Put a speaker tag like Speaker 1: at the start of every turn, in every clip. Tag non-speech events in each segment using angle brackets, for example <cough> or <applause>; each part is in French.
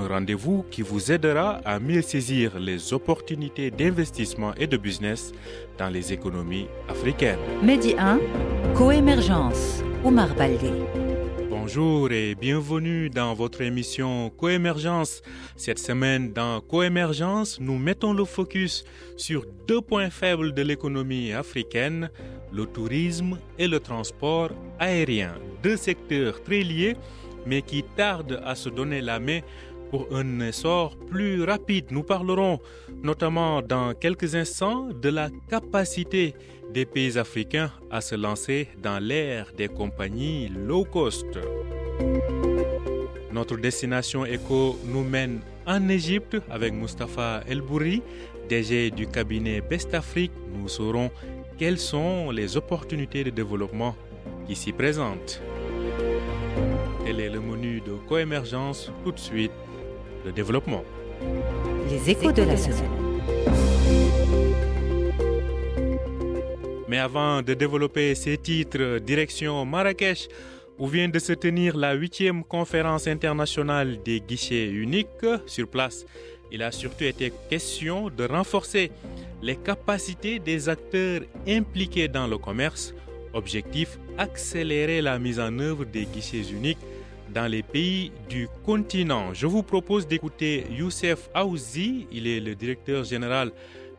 Speaker 1: un rendez-vous qui vous aidera à mieux saisir les opportunités d'investissement et de business dans les économies africaines.
Speaker 2: Medi 1, Coémergence, Omar Baldé.
Speaker 1: Bonjour et bienvenue dans votre émission Coémergence. Cette semaine, dans Coémergence, nous mettons le focus sur deux points faibles de l'économie africaine, le tourisme et le transport aérien. Deux secteurs très liés, mais qui tardent à se donner la main pour un essor plus rapide. Nous parlerons notamment dans quelques instants de la capacité des pays africains à se lancer dans l'ère des compagnies low cost. Notre destination éco nous mène en Égypte avec Mustapha Elbouri, DG du cabinet Best Afrique. Nous saurons quelles sont les opportunités de développement qui s'y présentent. Tel est le menu de coémergence. Tout de suite, le développement.
Speaker 2: Les échos de la semaine.
Speaker 1: Mais avant de développer ces titres, direction Marrakech, où vient de se tenir la huitième conférence internationale des guichets uniques sur place. Il a surtout été question de renforcer les capacités des acteurs impliqués dans le commerce. Objectif, accélérer la mise en œuvre des guichets uniques dans les pays du continent. Je vous propose d'écouter Youssef Aouzi, il est le directeur général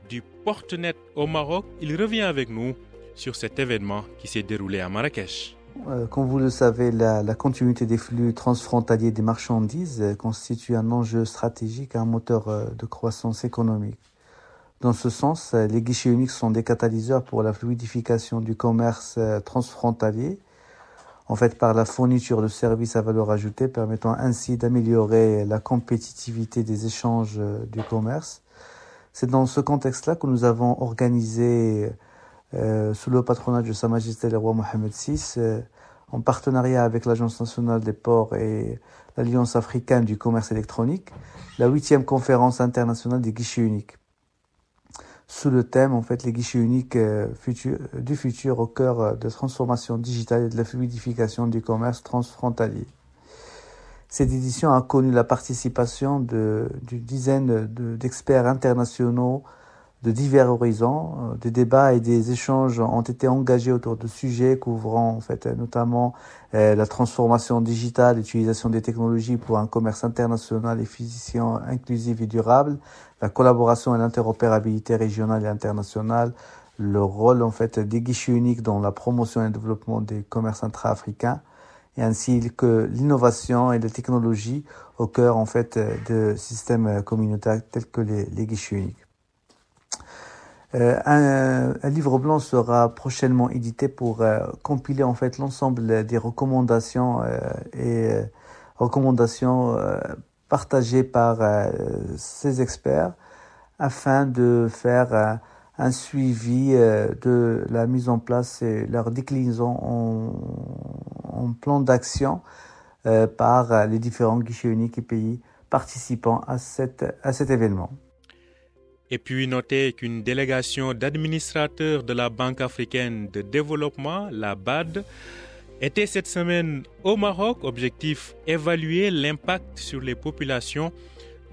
Speaker 1: du Portnet au Maroc. Il revient avec nous sur cet événement qui s'est déroulé à Marrakech.
Speaker 3: Euh, Comme vous le savez, la, la continuité des flux transfrontaliers des marchandises euh, constitue un enjeu stratégique un moteur euh, de croissance économique. Dans ce sens, les guichets uniques sont des catalyseurs pour la fluidification du commerce transfrontalier, en fait par la fourniture de services à valeur ajoutée permettant ainsi d'améliorer la compétitivité des échanges euh, du commerce. C'est dans ce contexte-là que nous avons organisé euh, sous le patronage de Sa Majesté le roi Mohamed VI, euh, en partenariat avec l'Agence nationale des ports et l'Alliance africaine du commerce électronique, la huitième conférence internationale des guichets uniques. Sous le thème, en fait, les guichets uniques euh, du futur au cœur euh, de transformation digitale et de la fluidification du commerce transfrontalier. Cette édition a connu la participation de- d'une dizaine de- d'experts internationaux de divers horizons. Euh, Des débats et des échanges ont été engagés autour de sujets couvrant en fait notamment la transformation digitale, l'utilisation des technologies pour un commerce international efficient, inclusif et durable, la collaboration et l'interopérabilité régionale et internationale, le rôle en fait des guichets uniques dans la promotion et le développement des commerces intra-africains, et ainsi que l'innovation et la technologie au cœur en fait de systèmes communautaires tels que les, guichets uniques. Euh, un, livre blanc sera prochainement édité pour euh, compiler en fait l'ensemble des recommandations euh, et recommandations partagées par euh, ces experts afin de faire euh, un suivi euh, de la mise en place et leur déclinaison en, plan d'action par les différents guichets uniques et pays participants à, cette, à cet événement.
Speaker 1: Et puis notez qu'une délégation d'administrateurs de la Banque africaine de développement, la BAD, était cette semaine au Maroc. Objectif évaluer l'impact sur les populations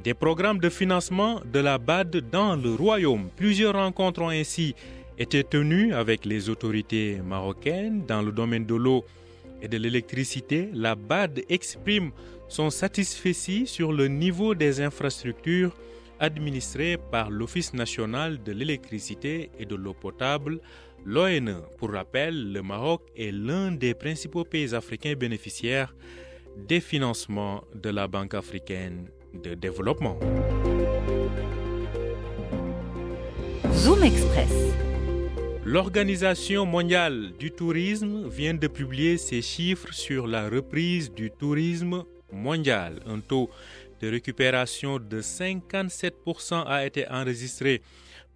Speaker 1: des programmes de financement de la BAD dans le royaume. Plusieurs rencontres ont ainsi été tenues avec les autorités marocaines dans le domaine de l'eau et de l'électricité. La BAD exprime son satisfait sur le niveau des infrastructures administré par l'Office national de l'électricité et de l'eau potable, l'ONE. Pour rappel, le Maroc est l'un des principaux pays africains bénéficiaires des financements de la Banque africaine de développement.
Speaker 2: Zoom Express.
Speaker 1: L'Organisation mondiale du tourisme vient de publier ses chiffres sur la reprise du tourisme mondial, un taux de récupération de 57% a été enregistré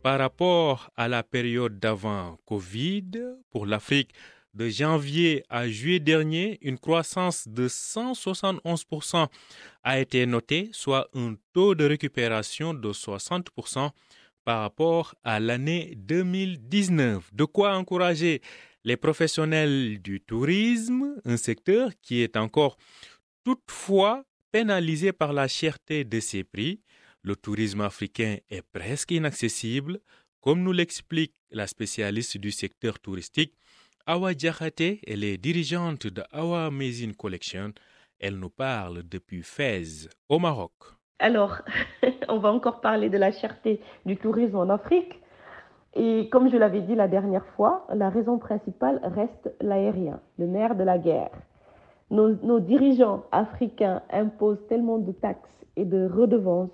Speaker 1: par rapport à la période d'avant Covid. Pour l'Afrique, de janvier à juillet dernier, une croissance de 171% a été notée, soit un taux de récupération de 60% par rapport à l'année 2019. De quoi encourager les professionnels du tourisme, un secteur qui est encore toutefois pénalisé par la cherté de ses prix. Le tourisme africain est presque inaccessible, comme nous l'explique la spécialiste du secteur touristique Awa Diakhaté, elle est dirigeante de Awa Amazing Collection. Elle nous parle depuis Fès, au Maroc.
Speaker 4: Alors, <laughs> on va encore parler de la cherté du tourisme en Afrique. Et comme je l'avais dit la dernière fois, la raison principale reste l'aérien, le nerf de la guerre. Nos, dirigeants africains imposent tellement de taxes et de redevances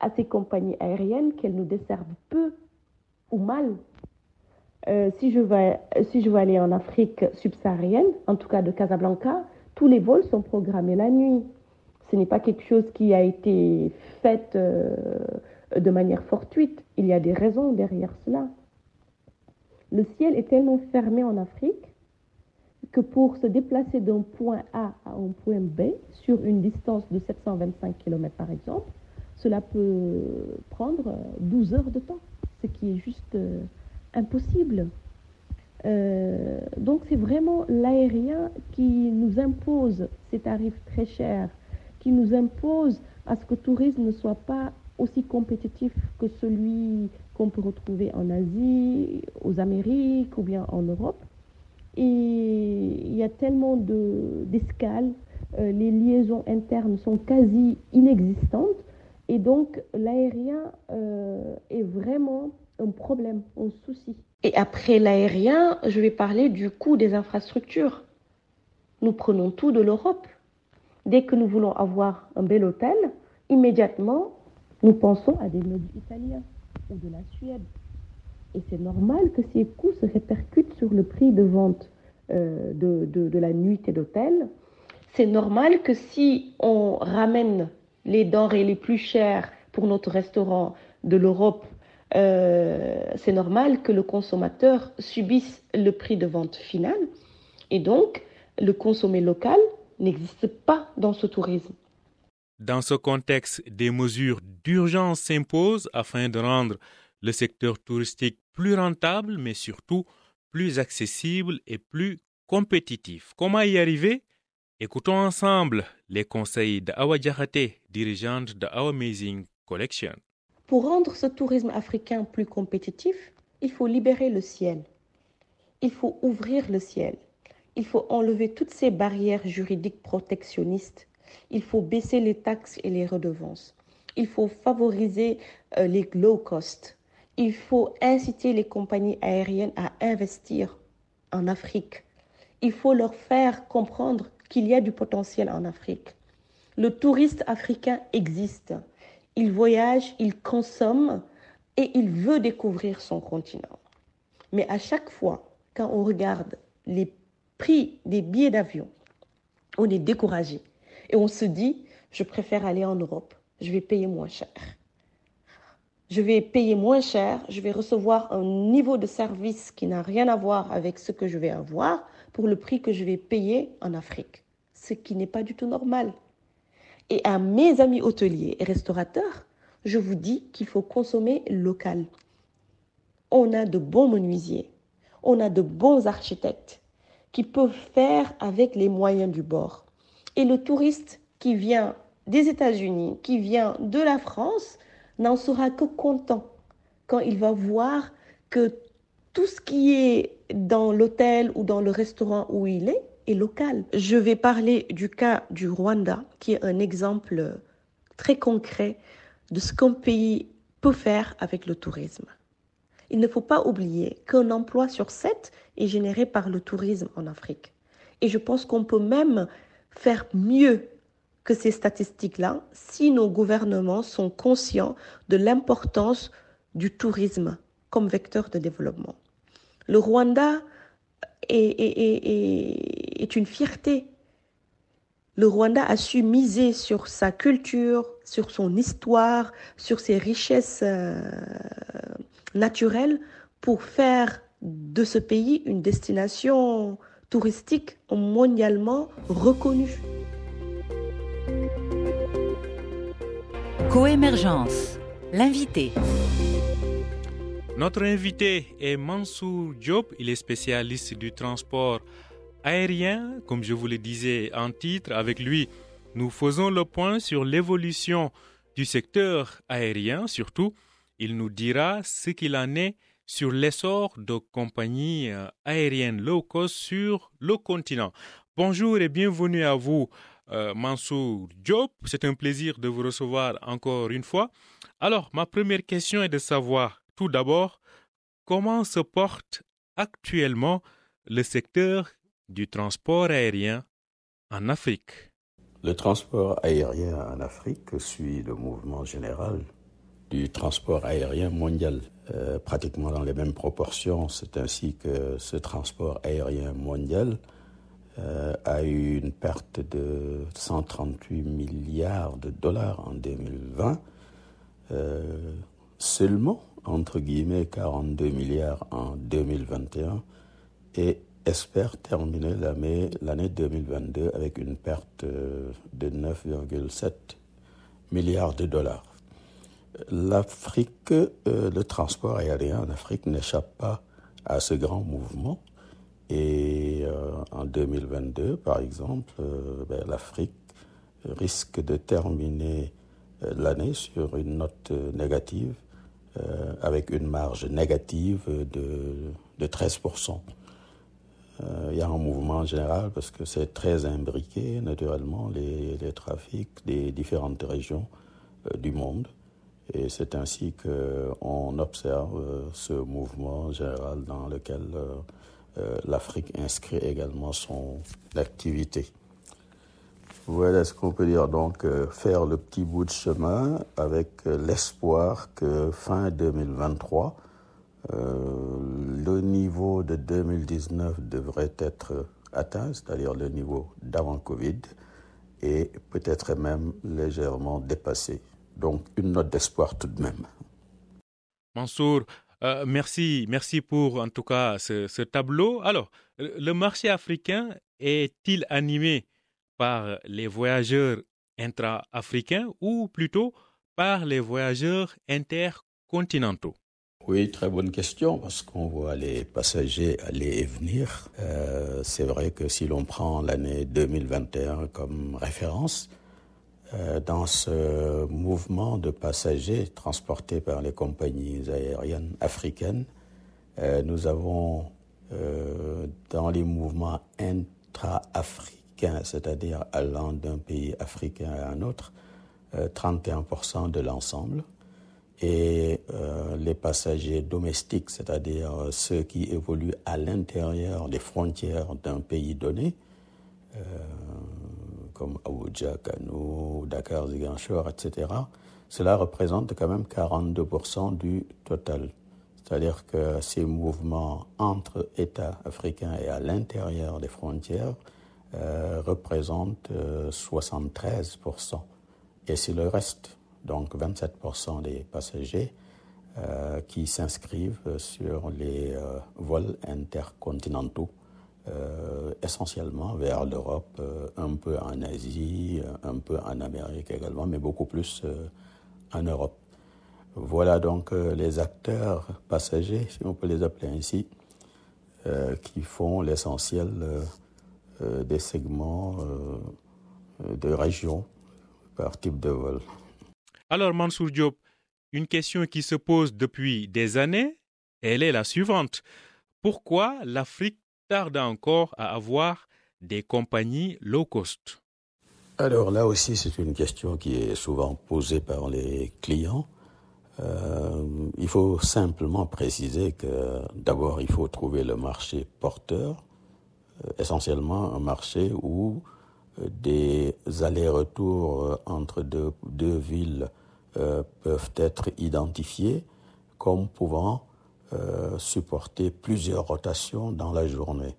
Speaker 4: à ces compagnies aériennes qu'elles nous desservent peu ou mal euh, si, je vais, si je veux aller en Afrique subsaharienne, en tout cas de Casablanca, tous les vols sont programmés la nuit. Ce n'est pas quelque chose qui a été fait euh, de manière fortuite. Il y a des raisons derrière cela. Le ciel est tellement fermé en Afrique que pour se déplacer d'un point A à un point B sur une distance de 725 km par exemple, cela peut prendre 12 heures de temps, ce qui est juste euh, impossible. Euh, donc c'est vraiment l'aérien qui nous impose ces tarifs très chers, qui nous impose à ce que le tourisme ne soit pas aussi compétitif que celui qu'on peut retrouver en Asie, aux Amériques ou bien en Europe. Et il y a tellement d'escales, euh, les liaisons internes sont quasi inexistantes. Et donc l'aérien euh, est vraiment un problème, un souci. Et après l'aérien, je vais parler du coût des infrastructures. Nous prenons tout de l'Europe. Dès que nous voulons avoir un bel hôtel, immédiatement, nous pensons à des meubles italiens ou de la Suède. Et c'est normal que ces coûts se répercutent sur le prix de vente euh, de, de, la nuitée d'hôtel. C'est normal que si on ramène les denrées les plus chères pour notre restaurant de l'Europe euh, c'est normal que le consommateur subisse le prix de vente final et donc le consommer local n'existe pas dans ce tourisme.
Speaker 1: Dans ce contexte, des mesures d'urgence s'imposent afin de rendre le secteur touristique plus rentable, mais surtout plus accessible et plus compétitif. Comment y arriver? Écoutons ensemble les conseils d'Awa Diakhaté, dirigeante de Our Amazing Collection.
Speaker 4: Pour rendre ce tourisme africain plus compétitif, il faut libérer le ciel. Il faut ouvrir le ciel. Il faut enlever toutes ces barrières juridiques protectionnistes. Il faut baisser les taxes et les redevances. Il faut favoriser euh, les low cost. Il faut inciter les compagnies aériennes à investir en Afrique. Il faut leur faire comprendre qu'il y a du potentiel en Afrique. Le touriste africain existe il voyage, il consomme et il veut découvrir son continent. Mais à chaque fois, quand on regarde les prix des billets d'avion, on est découragé et on se dit, je préfère aller en Europe, je vais payer moins cher. Je vais payer moins cher, je vais recevoir un niveau de service qui n'a rien à voir avec ce que je vais avoir pour le prix que je vais payer en Afrique, ce qui n'est pas du tout normal. Et à mes amis hôteliers et restaurateurs, je vous dis qu'il faut consommer local. On a de bons menuisiers, on a de bons architectes qui peuvent faire avec les moyens du bord. Et le touriste qui vient des États-Unis, qui vient de la France, n'en sera que content quand il va voir que tout ce qui est dans l'hôtel ou dans le restaurant où il est et local. Je vais parler du cas du Rwanda, qui est un exemple très concret de ce qu'un pays peut faire avec le tourisme. Il ne faut pas oublier qu'un emploi sur sept est généré par le tourisme en Afrique. Et je pense qu'on peut même faire mieux que ces statistiques-là si nos gouvernements sont conscients de l'importance du tourisme comme vecteur de développement. Le Rwanda est, une fierté Le Rwanda a su miser sur sa culture, sur son histoire, sur ses richesses euh, naturelles pour faire de ce pays une destination touristique mondialement reconnue.
Speaker 2: Coémergence, l'invité.
Speaker 1: Notre invité est Mansour Diop, il est spécialiste du transport aérien, comme je vous le disais en titre. Avec lui, nous faisons le point sur l'évolution du secteur aérien, surtout. Il nous dira ce qu'il en est sur l'essor de compagnies euh, aériennes low cost sur le continent. Bonjour et bienvenue à vous, euh, Mansour Diop. C'est un plaisir de vous recevoir encore une fois. Alors, ma première question est de savoir, tout d'abord, comment se porte actuellement le secteur du transport aérien en Afrique?
Speaker 5: Le transport aérien en Afrique suit le mouvement général du transport aérien mondial, euh, pratiquement dans les mêmes proportions. C'est ainsi que ce transport aérien mondial euh, a eu une perte de 138 milliards de dollars en 2020, euh, seulement, entre guillemets, 42 milliards en 2021 et espère terminer l'année 2022 avec une perte de 9,7 milliards de dollars. L'Afrique, le transport aérien en Afrique n'échappe pas à ce grand mouvement. Et en 2022, par exemple, ben, l'Afrique risque de terminer l'année sur une note négative, avec une marge négative de, de 13%. Il y a un mouvement général parce que c'est très imbriqué, naturellement, les, trafics des différentes régions du monde. Et c'est ainsi qu'on observe ce mouvement général dans lequel l'Afrique inscrit également son activité. Voilà ce qu'on peut dire. Donc, faire le petit bout de chemin avec l'espoir que fin 2023, le niveau de 2019 devrait être atteint, c'est-à-dire le niveau d'avant Covid, et peut-être même légèrement dépassé. Donc une note d'espoir tout de même.
Speaker 1: Mansour, euh, merci, merci pour en tout cas ce, tableau. Alors, le marché africain est-il animé par les voyageurs intra-africains ou plutôt par les voyageurs intercontinentaux?
Speaker 5: Oui, très bonne question, parce qu'on voit les passagers aller et venir. Euh, c'est vrai que si l'on prend l'année 2021 comme référence, dans ce mouvement de passagers transportés par les compagnies aériennes africaines, euh, nous avons euh, dans les mouvements intra-africains, c'est-à-dire allant d'un pays africain à un autre, 31% de l'ensemble. Et euh, les passagers domestiques, c'est-à-dire ceux qui évoluent à l'intérieur des frontières d'un pays donné, euh, comme Abuja, Kano, Dakar, Ziguinchor, etc., cela représente quand même 42% du total. C'est-à-dire que ces mouvements entre États africains et à l'intérieur des frontières euh, représentent 73%. Et c'est le reste donc 27% des passagers euh, qui s'inscrivent sur les euh, vols intercontinentaux, euh, essentiellement vers l'Europe, un peu en Asie, un peu en Amérique également, mais beaucoup plus en Europe. Voilà donc les acteurs passagers, si on peut les appeler ainsi, qui font l'essentiel des segments de région par type de vol.
Speaker 1: Alors Mansour Diop, une question qui se pose depuis des années, elle est la suivante. Pourquoi l'Afrique tarde encore à avoir des compagnies low cost
Speaker 5: Alors là aussi, c'est une question qui est souvent posée par les clients. Euh, il faut simplement préciser que d'abord, il faut trouver le marché porteur, euh, essentiellement un marché où euh, des allers-retours entre deux, villes peuvent être identifiés comme pouvant euh, supporter plusieurs rotations dans la journée.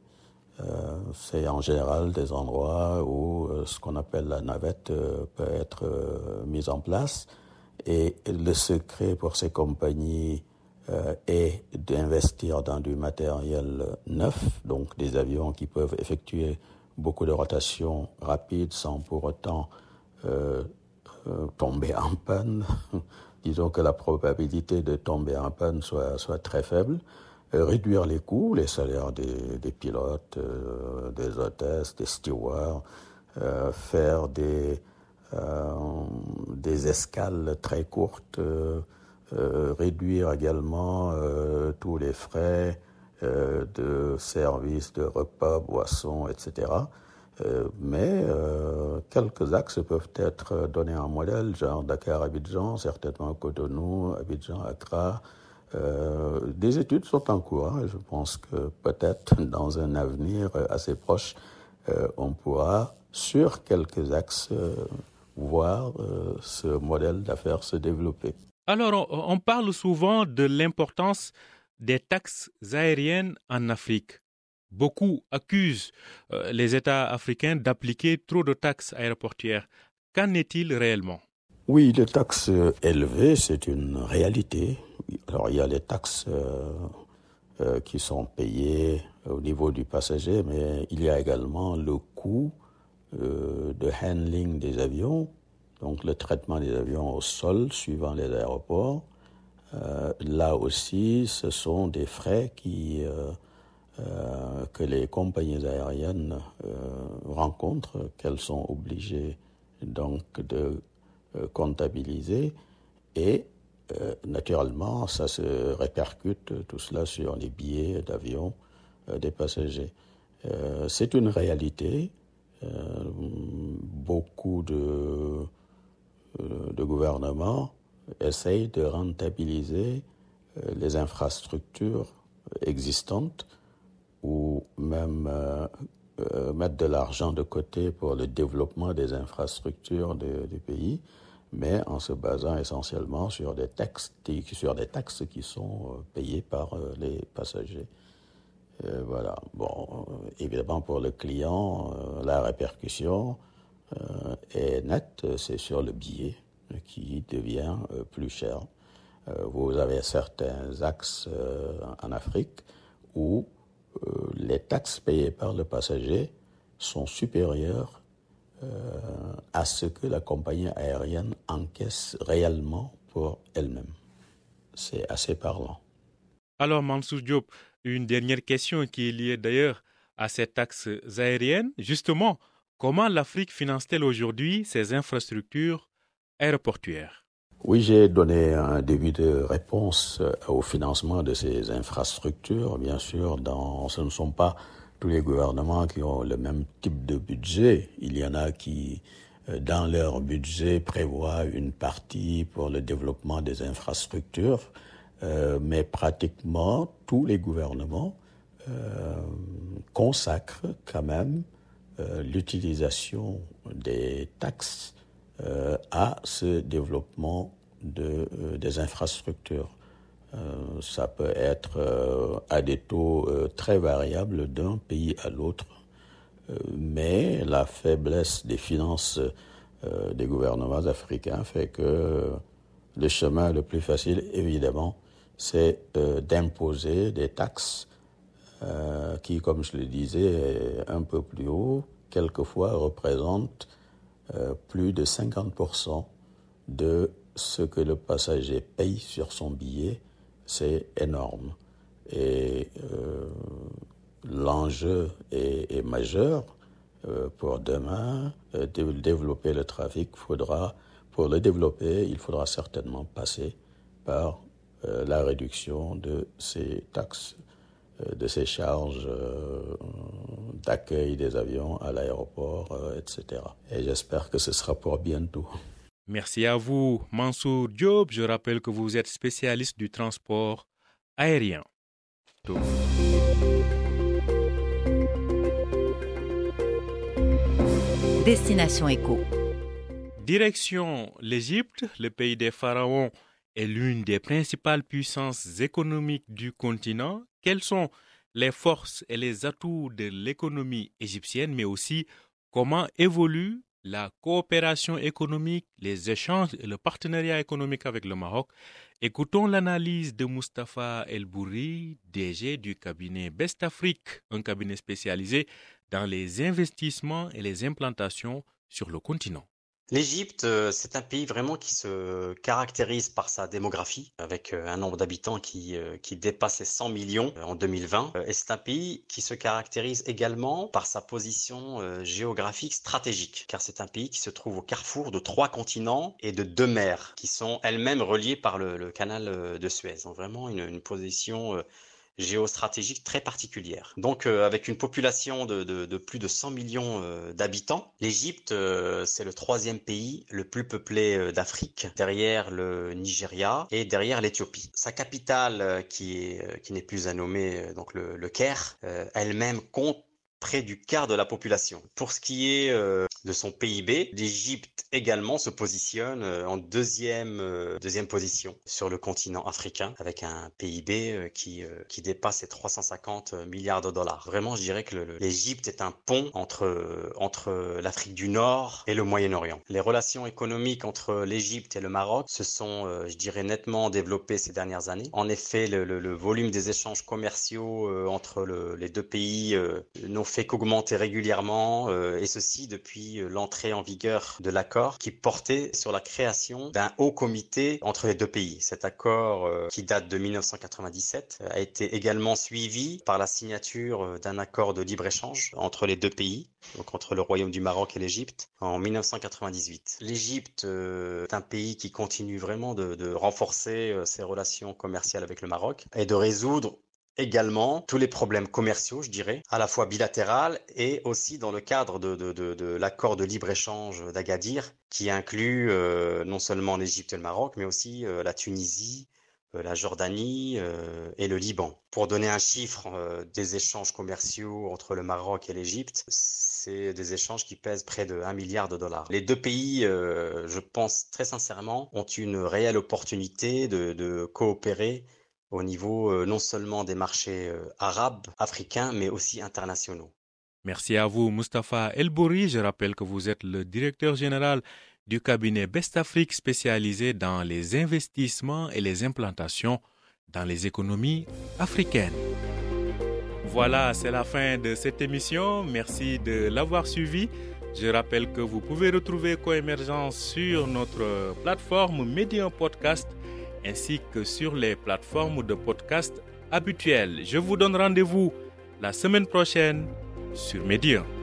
Speaker 5: c'est en général des endroits où ce qu'on appelle la navette peut être mise en place. Et le secret pour ces compagnies est d'investir dans du matériel neuf, donc des avions qui peuvent effectuer beaucoup de rotations rapides sans pour autant tomber en panne disons que la probabilité de tomber en panne soit, très faible, euh, réduire les coûts, les salaires des, des pilotes, euh, des hôtesses, des stewards, euh, faire des, des escales très courtes, réduire également tous les frais de services, de repas, boissons, etc. Euh, mais euh, quelques axes peuvent être donnés en modèle, genre Dakar-Abidjan, certainement Cotonou, Abidjan-Accra. Euh, des études sont en cours. Hein, et je pense que peut-être <laughs> dans un avenir assez proche, on pourra, sur quelques axes, voir ce modèle d'affaires se développer.
Speaker 1: Alors, on parle souvent de l'importance des taxes aériennes en Afrique. Beaucoup accusent euh, les États africains d'appliquer trop de taxes aéroportières. Qu'en est-il réellement?
Speaker 5: Oui, les taxes élevées, c'est une réalité. Alors il y a les taxes euh, euh, qui sont payées au niveau du passager, mais il y a également le coût de handling des avions, donc le traitement des avions au sol suivant les aéroports. là aussi, ce sont des frais qui euh, que les compagnies aériennes euh, rencontrent, qu'elles sont obligées donc de euh, comptabiliser et naturellement ça se répercute tout cela sur les billets d'avion des passagers. C'est une réalité. beaucoup de, de gouvernements essayent de rentabiliser les infrastructures existantes ou même euh, euh, mettre de l'argent de côté pour le développement des infrastructures du pays, mais en se basant essentiellement sur des taxes, sur des taxes qui sont euh, payées par les passagers. voilà. Bon, évidemment pour le client, la répercussion est nette, c'est sur le billet qui devient plus cher. vous avez certains axes en Afrique où les taxes payées par le passager sont supérieures euh, à ce que la compagnie aérienne encaisse réellement pour elle-même. C'est assez parlant.
Speaker 1: Alors, Mansour Diop, une dernière question qui est liée d'ailleurs à ces taxes aériennes. Justement, comment l'Afrique finance-t-elle aujourd'hui ses infrastructures aéroportuaires?
Speaker 5: Oui, j'ai donné un début de réponse euh, au financement de ces infrastructures. Bien sûr, dans, ce ne sont pas tous les gouvernements qui ont le même type de budget. Il y en a qui, euh, dans leur budget, prévoient une partie pour le développement des infrastructures, euh, mais pratiquement tous les gouvernements consacrent quand même l'utilisation des taxes euh, à ce développement de, euh, des infrastructures. Euh, ça peut être à des taux très variables d'un pays à l'autre, mais la faiblesse des finances des gouvernements africains fait que le chemin le plus facile, évidemment, c'est d'imposer des taxes qui, comme je le disais un peu plus haut, quelquefois représentent euh, plus de 50% de ce que le passager paye sur son billet, c'est énorme. Et euh, l'enjeu est, majeur euh, pour demain. de développer le trafic, faudra, pour le développer, il faudra certainement passer par la réduction de ces taxes de ces charges euh, d'accueil des avions à l'aéroport, euh, etc. Et j'espère que ce sera pour bientôt.
Speaker 1: Merci à vous, Mansour Diop. Je rappelle que vous êtes spécialiste du transport aérien.
Speaker 2: Destination Éco.
Speaker 1: Direction l'Égypte, le pays des pharaons est l'une des principales puissances économiques du continent quelles sont les forces et les atouts de l'économie égyptienne, mais aussi comment évolue la coopération économique, les échanges et le partenariat économique avec le Maroc? Écoutons l'analyse de Mustapha El Bourri, DG du cabinet Best Afrique, un cabinet spécialisé dans les investissements et les implantations sur le continent.
Speaker 6: L'Égypte, euh, c'est un pays vraiment qui se caractérise par sa démographie, avec euh, un nombre d'habitants qui, euh, qui dépasse les 100 millions en 2020. Et c'est un pays qui se caractérise également par sa position géographique stratégique, car c'est un pays qui se trouve au carrefour de trois continents et de deux mers, qui sont elles-mêmes reliées par le, canal de Suez. Donc vraiment une, une position géostratégique très particulière. Donc euh, avec une population de, plus de 100 millions euh, d'habitants, l'Égypte, euh, c'est le troisième pays le plus peuplé d'Afrique, derrière le Nigeria et derrière l'Éthiopie. Sa capitale, qui est qui n'est plus à nommer, donc le Caire, elle-même compte près du quart de la population. Pour ce qui est euh, de son PIB, l'Égypte également se positionne euh, en deuxième, euh, deuxième position sur le continent africain avec un PIB qui, qui dépasse les 350 milliards de dollars. Vraiment, je dirais que l'Égypte est un pont entre, entre l'Afrique du Nord et le Moyen-Orient. Les relations économiques entre l'Égypte et le Maroc se sont, je dirais, nettement développées ces dernières années. En effet, le, volume des échanges commerciaux entre les deux pays n'ont fait qu'augmenter régulièrement, euh, et ceci depuis euh, l'entrée en vigueur de l'accord qui portait sur la création d'un haut comité entre les deux pays. Cet accord, euh, qui date de 1997, a été également suivi par la signature d'un accord de libre-échange entre les deux pays, donc entre le Royaume du Maroc et l'Égypte, en 1998. L'Égypte est un pays qui continue vraiment de, de renforcer ses relations commerciales avec le Maroc et de résoudre également tous les problèmes commerciaux, je dirais, à la fois bilatéral et aussi dans le cadre de, l'accord de libre-échange d'Agadir, qui inclut euh, non seulement l'Égypte et le Maroc, mais aussi euh, la Tunisie, euh, la Jordanie et le Liban. Pour donner un chiffre des échanges commerciaux entre le Maroc et l'Égypte, c'est des échanges qui pèsent près de 1 milliard de dollars. Les deux pays, je pense très sincèrement, ont une réelle opportunité de coopérer au niveau euh, non seulement des marchés euh, arabes, africains, mais aussi internationaux.
Speaker 1: Merci à vous, Mustapha Elbouri. Je rappelle que vous êtes le directeur général du cabinet Best Afrique spécialisé dans les investissements et les implantations dans les économies africaines. Voilà, c'est la fin de cette émission. Merci de l'avoir suivi. Je rappelle que vous pouvez retrouver Coémergence sur notre plateforme Medium Podcast ainsi que sur les plateformes de podcast habituelles. Je vous donne rendez-vous la semaine prochaine sur Medium.